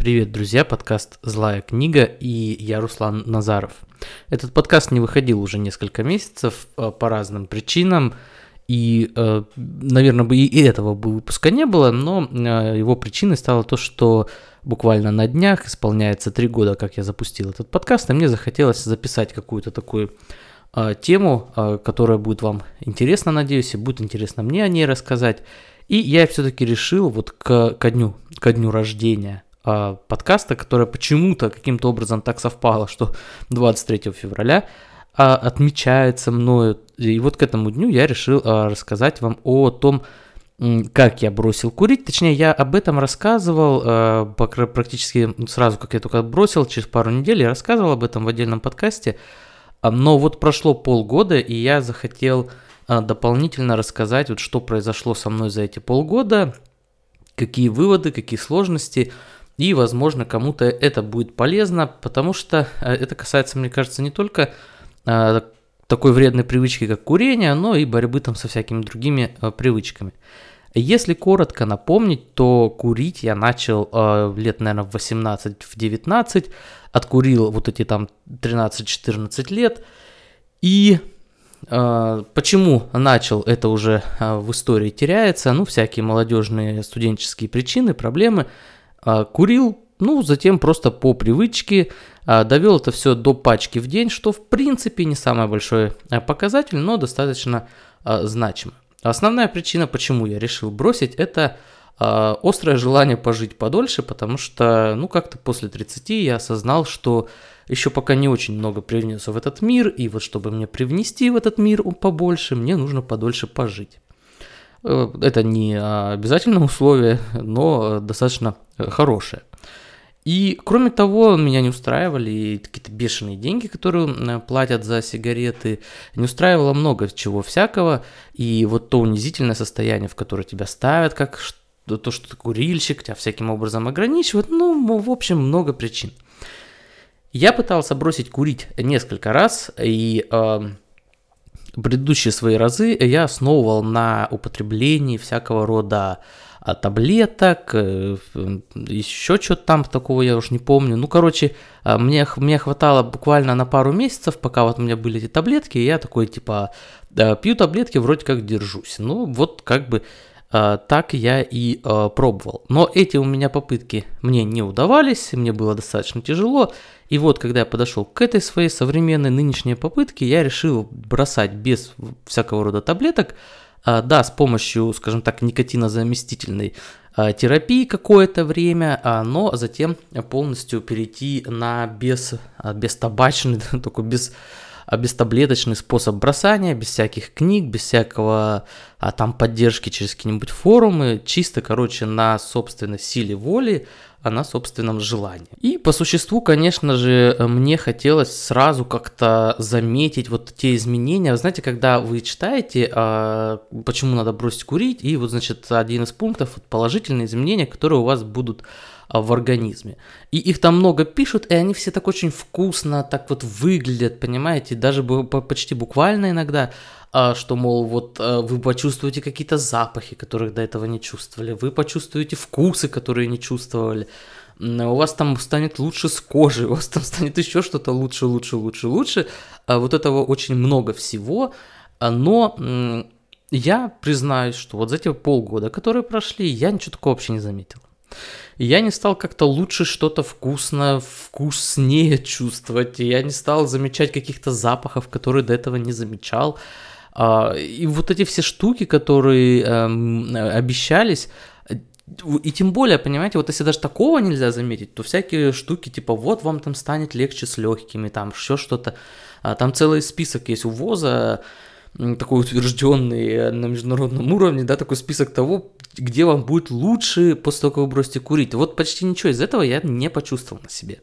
Привет, друзья, подкаст «Злая книга» и я Руслан Назаров. Этот подкаст не выходил уже несколько месяцев э, по разным причинам, и, э, наверное, бы и этого бы выпуска не было, но э, его причиной стало то, что буквально на днях исполняется три года, как я запустил этот подкаст, и мне захотелось записать какую-то такую тему, которая будет вам интересна, надеюсь, и будет интересно мне о ней рассказать. И я все-таки решил вот к, ко, дню, ко дню рождения э, подкаста, которое почему-то каким-то образом так совпало, что 23 февраля э, отмечается мною. И вот к этому дню я решил э, рассказать вам о том, как я бросил курить. Точнее, я об этом рассказывал э, практически сразу, как я только бросил, через пару недель я рассказывал об этом в отдельном подкасте. Но вот прошло полгода, и я захотел дополнительно рассказать, вот что произошло со мной за эти полгода, какие выводы, какие сложности. И, возможно, кому-то это будет полезно, потому что э, это касается, мне кажется, не только э, такой вредной привычки, как курение, но и борьбы там со всякими другими э, привычками. Если коротко напомнить, то курить я начал лет, наверное, в 18, в 19, откурил вот эти там 13-14 лет. И почему начал, это уже в истории теряется, ну, всякие молодежные студенческие причины, проблемы – курил, ну, затем просто по привычке а, довел это все до пачки в день, что в принципе не самый большой а, показатель, но достаточно значимо. Основная причина, почему я решил бросить, это острое желание пожить подольше, потому что, ну, как-то после 30 я осознал, что еще пока не очень много привнес в этот мир, и вот чтобы мне привнести в этот мир побольше, мне нужно подольше пожить. Э, это не обязательное условие, но достаточно хорошее. И кроме того, меня не устраивали какие-то бешеные деньги, которые платят за сигареты. Не устраивало много чего всякого. И вот то унизительное состояние, в которое тебя ставят, как то, что ты курильщик, тебя всяким образом ограничивают. Ну, в общем, много причин. Я пытался бросить курить несколько раз, и э, предыдущие свои разы я основывал на употреблении всякого рода а, таблеток, э, еще что-то там такого я уж не помню. Ну, короче, а, мне, мне хватало буквально на пару месяцев, пока вот у меня были эти таблетки, и я такой, типа, пью таблетки, вроде как держусь. Ну, вот как бы так я и пробовал. Но эти у меня попытки мне не удавались, мне было достаточно тяжело. И вот, когда я подошел к этой своей современной нынешней попытке, я решил бросать без всякого рода таблеток, а, да, с помощью, скажем так, никотинозаместительной а, терапии какое-то время, а, но затем полностью перейти на без, бестабачный, такой без бестаблеточный способ бросания, без всяких книг, без всякого а, там поддержки через какие-нибудь форумы, чисто, короче, на собственной силе воли, а на собственном желании. И по существу, конечно же, мне хотелось сразу как-то заметить вот те изменения. знаете, когда вы читаете, а, почему надо бросить курить, и вот, значит, один из пунктов положительные изменения, которые у вас будут а, в организме. И их там много пишут, и они все так очень вкусно, так вот выглядят, понимаете, даже почти буквально иногда, что, мол, вот а, вы почувствуете какие-то запахи, которых до этого не чувствовали, вы почувствуете вкусы, которые не чувствовали, у вас там станет лучше с кожей, у вас там станет еще что-то лучше, лучше, лучше, лучше. Вот этого очень много всего, но я признаюсь, что вот за эти полгода, которые прошли, я ничего такого вообще не заметил я не стал как-то лучше что-то вкусно, вкуснее чувствовать, я не стал замечать каких-то запахов, которые до этого не замечал. А, и вот эти все штуки, которые эм, обещались, и тем более, понимаете, вот если даже такого нельзя заметить, то всякие штуки, типа, вот вам там станет легче с легкими, там еще что-то. А, там целый список есть у ВОЗа, такой утвержденный на международном уровне, да, такой список того, где вам будет лучше после того, как вы бросите курить. Вот почти ничего из этого я не почувствовал на себе.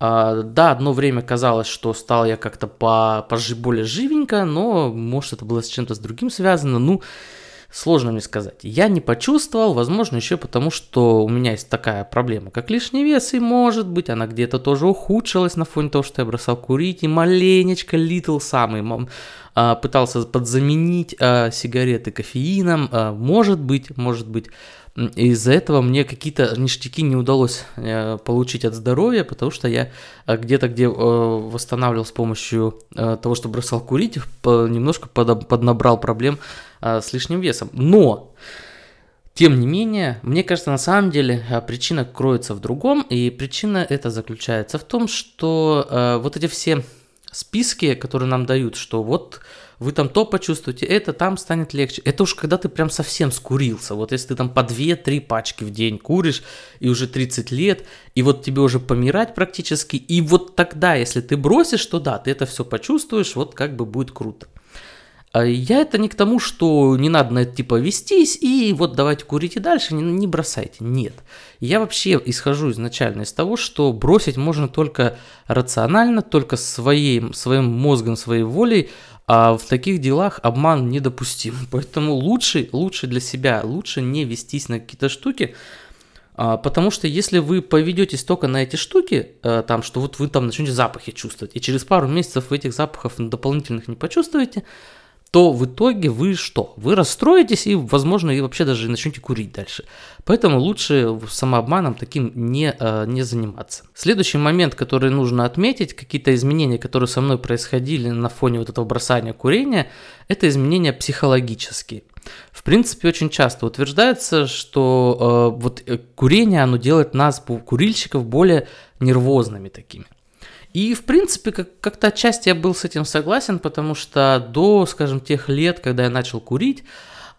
А, да, одно время казалось, что стал я как-то по, по более живенько, но может это было с чем-то с другим связано. Ну, Сложно мне сказать. Я не почувствовал, возможно, еще потому, что у меня есть такая проблема, как лишний вес, и может быть она где-то тоже ухудшилась на фоне того, что я бросал курить, и маленечко Little самый а, пытался подзаменить а, сигареты кофеином, а, может быть, может быть. Из-за этого мне какие-то ништяки не удалось э, получить от здоровья, потому что я э, где-то, где э, восстанавливал с помощью того, что бросал курить, немножко поднабрал проблем с лишним весом. Но тем не менее, мне кажется, на самом деле причина кроется в другом, и причина это заключается в том, что вот эти все списки, которые нам дают, что вот вы там то почувствуете, это там станет легче. Это уж когда ты прям совсем скурился. Вот если ты там по 2-3 пачки в день куришь, и уже 30 лет, и вот тебе уже помирать практически, и вот тогда, если ты бросишь, то да, ты это все почувствуешь, вот как бы будет круто. А я это не к тому, что не надо на это типа вестись и вот давайте курите дальше, не, не бросайте. Нет. Я вообще исхожу изначально из того, что бросить можно только рационально, только своим, своим мозгом, своей волей, а в таких делах обман недопустим. Поэтому лучше, лучше для себя, лучше не вестись на какие-то штуки, а, потому что если вы поведетесь только на эти штуки, э, там, что вот вы там начнете запахи чувствовать, и через пару месяцев вы этих запахов дополнительных не почувствуете, то в итоге вы что? Вы расстроитесь и, возможно, и вообще даже начнете курить дальше. Поэтому лучше самообманом таким не, э, не заниматься. Следующий момент, который нужно отметить, какие-то изменения, которые со мной происходили на фоне вот этого бросания курения, это изменения психологические. В принципе, очень часто утверждается, что э, вот э, курение, оно делает нас, курильщиков, более нервозными такими. И, в принципе, как- как-то отчасти я был с этим согласен, потому что до, скажем, тех лет, когда я начал курить,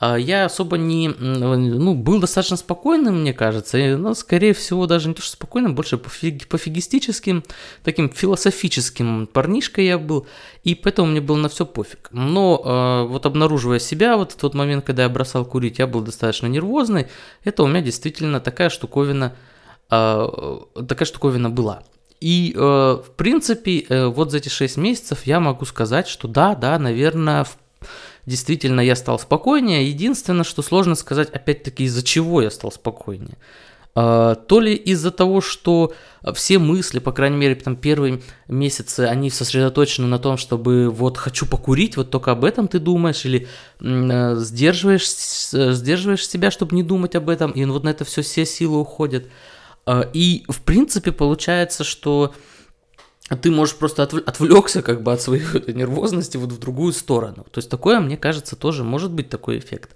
а, я особо не, ну, был достаточно спокойным, мне кажется, и, ну, скорее всего, даже не то, что спокойным, больше пофиг, пофигистическим, таким философическим парнишкой я был, и поэтому мне было на все пофиг. Но э, вот обнаруживая себя, вот в тот момент, когда я бросал курить, я был достаточно нервозный, это у меня действительно такая штуковина, э, такая штуковина была. И, э, в принципе, э, вот за эти 6 месяцев я могу сказать, что да, да, наверное, действительно я стал спокойнее. Единственное, что сложно сказать, опять-таки, из-за чего я стал спокойнее. Uh, то ли из-за того, что все мысли, по крайней мере, там первые месяцы, они сосредоточены на том, чтобы вот хочу покурить, вот только об этом ты думаешь, или uh, сдерживаешь, сдерживаешь себя, чтобы не думать об этом, и вот на это все все силы уходят. И, в принципе, получается, что ты можешь просто отв- отвлекся как бы от своей нервозности вот в другую сторону. То есть такое, мне кажется, тоже может быть такой эффект.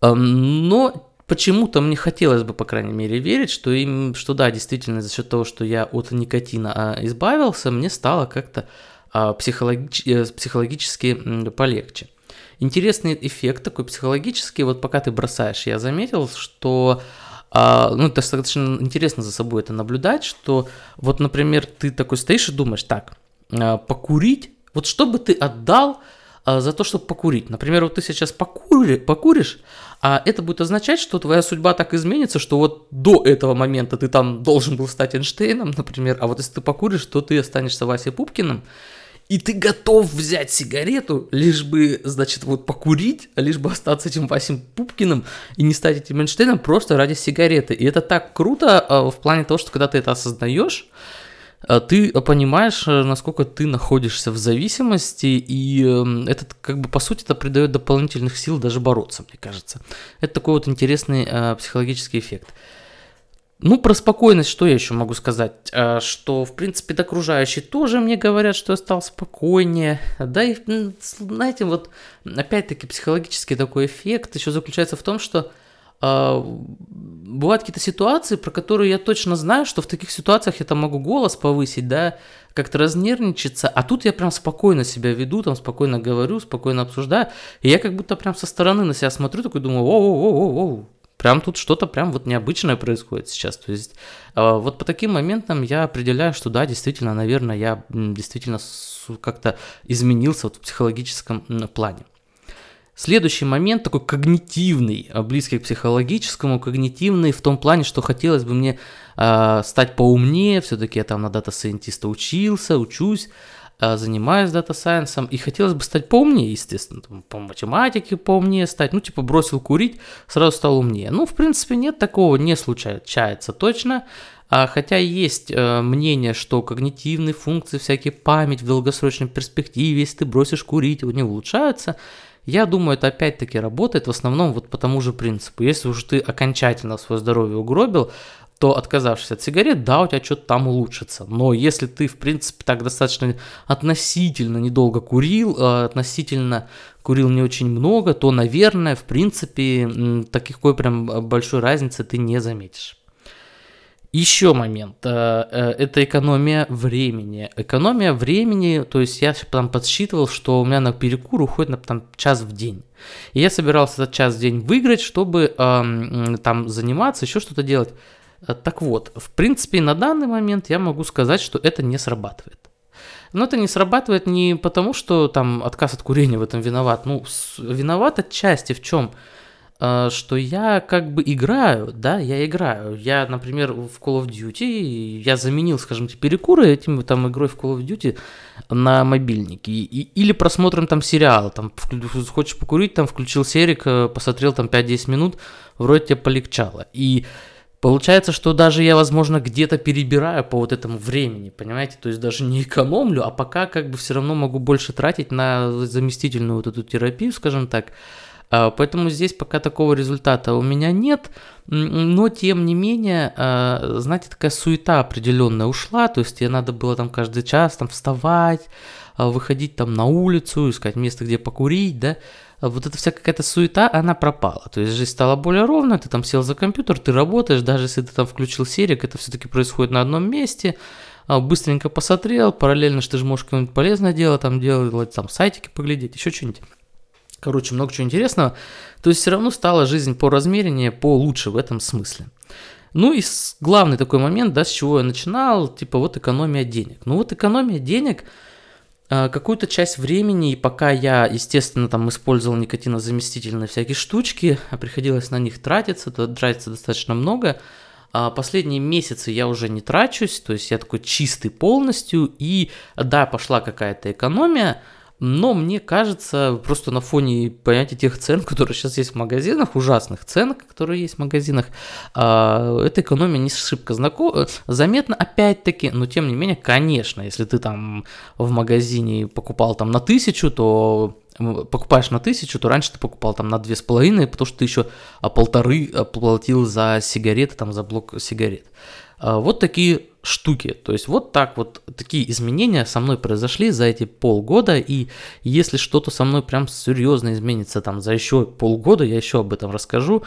Но почему-то мне хотелось бы, по крайней мере, верить, что, им, что да, действительно, за счет того, что я от никотина а, избавился, мне стало как-то а, психологич, э, психологически полегче. Интересный эффект такой психологический, вот пока ты бросаешь, я заметил, что а, ну, достаточно интересно за собой это наблюдать, что вот, например, ты такой стоишь и думаешь, так, а, покурить, вот что бы ты отдал а, за то, чтобы покурить? Например, вот ты сейчас покури, покуришь, а это будет означать, что твоя судьба так изменится, что вот до этого момента ты там должен был стать Эйнштейном, например, а вот если ты покуришь, то ты останешься Васей Пупкиным, и ты готов взять сигарету, лишь бы, значит, вот покурить, а лишь бы остаться этим Васим Пупкиным и не стать этим Эйнштейном просто ради сигареты. И это так круто а, в плане того, что когда ты это осознаешь, а, ты понимаешь, э, насколько ты находишься в зависимости, и эм, этот, как бы, по сути, это придает дополнительных сил даже бороться, мне кажется. Это такой вот интересный э, психологический эффект. Ну, про спокойность что я еще могу сказать? А, что, в принципе, окружающие тоже мне говорят, что я стал спокойнее. Да, и, знаете, вот, опять-таки, психологический такой эффект еще заключается в том, что э, бывают какие-то ситуации, про которые я точно знаю, что в таких ситуациях я там могу голос повысить, да, как-то разнервничаться, а тут я прям спокойно себя веду, там спокойно говорю, спокойно обсуждаю, и я как будто прям со стороны на себя смотрю, такой думаю, оу-оу-оу-оу, Прям тут что-то прям вот необычное происходит сейчас. То есть а, вот по таким моментам я определяю, что да, действительно, наверное, я действительно как-то изменился вот в психологическом плане. Следующий момент такой когнитивный, а, близкий к психологическому, когнитивный в том плане, что хотелось бы мне э, стать поумнее, все-таки я там на data scientist а учился, учусь, э, занимаюсь data science ом, и хотелось бы стать поумнее, естественно, там, по математике поумнее стать, ну, типа, бросил курить, сразу стал умнее. Ну, в принципе, нет такого, не случается точно, а, хотя есть э, мнение, что когнитивные функции, всякие память в долгосрочной перспективе, если ты бросишь курить, они улучшаются. Я думаю, это опять-таки работает в основном вот по тому же принципу. Если уже ты окончательно свое здоровье угробил, то отказавшись от сигарет, да, у тебя что-то там улучшится. Но если ты, в принципе, так достаточно относительно недолго курил, э, относительно курил не очень много, то, наверное, в принципе, такой прям большой разницы ты не заметишь. Еще момент, э, э, это экономия времени. Экономия времени, то есть я там подсчитывал, что у меня на перекур уходит на там, час в день. И я собирался этот час в день выиграть, чтобы там заниматься, еще что-то делать. Э, так вот, в принципе, на данный момент я могу сказать, что это не срабатывает. Но это не срабатывает не потому, что там отказ от курения в этом виноват. Ну, виноват отчасти в чем? А, что я как бы играю, да, я играю. Я, например, в Call of Duty, я заменил, скажем, перекуры этим там игрой в Call of Duty на мобильнике. Или просмотром там сериала, там, хочешь покурить, там, включил серик, э, посмотрел там 5-10 минут, вроде тебе полегчало. И Получается, что даже я, возможно, где-то перебираю по вот этому времени, понимаете? То есть даже не экономлю, а пока как бы все равно могу больше тратить на заместительную вот эту терапию, скажем так. А, поэтому здесь пока такого результата у меня нет, но тем не менее, а, знаете, такая суета определенная ушла, то есть тебе надо было там каждый час там вставать, а, выходить там на улицу, искать место, где покурить, да, вот эта вся какая-то суета, она пропала. То есть жизнь стала более ровной, ты там сел за компьютер, ты работаешь, даже если ты там включил серик, это все-таки происходит на одном месте, быстренько посмотрел, параллельно, что ты же можешь какое-нибудь полезное дело там делать, там сайтики поглядеть, еще что-нибудь. Короче, много чего интересного. То есть все равно стала жизнь по размереннее, по лучше в этом смысле. Ну и главный такой момент, да, с чего я начинал, типа вот экономия денег. Ну вот экономия денег, а, какую-то часть времени, и пока я, естественно, там использовал никотинозаместительные всякие штучки, а приходилось на них тратиться, то тратится достаточно много, а последние месяцы я уже не трачусь, то есть я такой чистый полностью, и да, пошла какая-то экономия, но мне кажется, просто на фоне, понятия тех цен, которые сейчас есть в магазинах, ужасных цен, которые есть в магазинах, а, эта экономия не шибко знаком... заметна, опять-таки, но тем не менее, конечно, если ты там в магазине покупал там на тысячу, то покупаешь на тысячу, то раньше ты покупал там на две с половиной, потому что ты еще а полторы платил за сигареты, там за блок сигарет. А, вот такие штуки. То есть вот так вот такие изменения со мной произошли за эти полгода, и если что-то со мной прям серьезно изменится там за еще полгода, я еще об этом расскажу.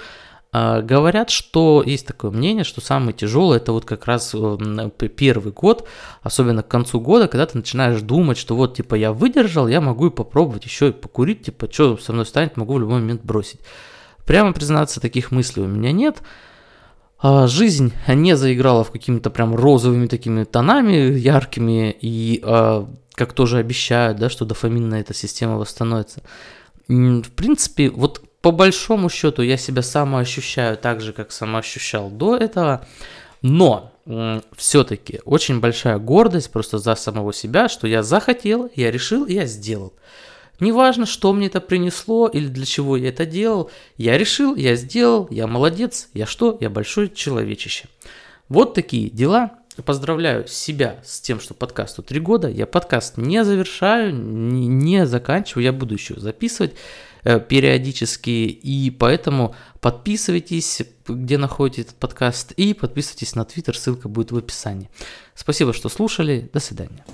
А, говорят, что есть такое мнение, что самое тяжелое это вот как раз э, первый год, особенно к концу года, когда ты начинаешь думать, что вот типа я выдержал, я могу и попробовать еще и покурить, типа что со мной станет, могу в любой момент бросить. Прямо признаться, таких мыслей у меня нет. А, жизнь не заиграла в какими-то прям розовыми такими тонами яркими, и а, как тоже обещают, да, что дофаминная эта система восстановится. В принципе, вот по большому счету я себя самоощущаю так же, как самоощущал до этого, но все-таки очень большая гордость просто за самого себя, что я захотел, я решил, я сделал. Неважно, что мне это принесло или для чего я это делал, я решил, я сделал, я молодец, я что, я большой человечище. Вот такие дела. Поздравляю себя с тем, что подкасту три года. Я подкаст не завершаю, не, не заканчиваю, я буду еще записывать э, периодически, и поэтому подписывайтесь, где находите этот подкаст, и подписывайтесь на Твиттер, ссылка будет в описании. Спасибо, что слушали, до свидания.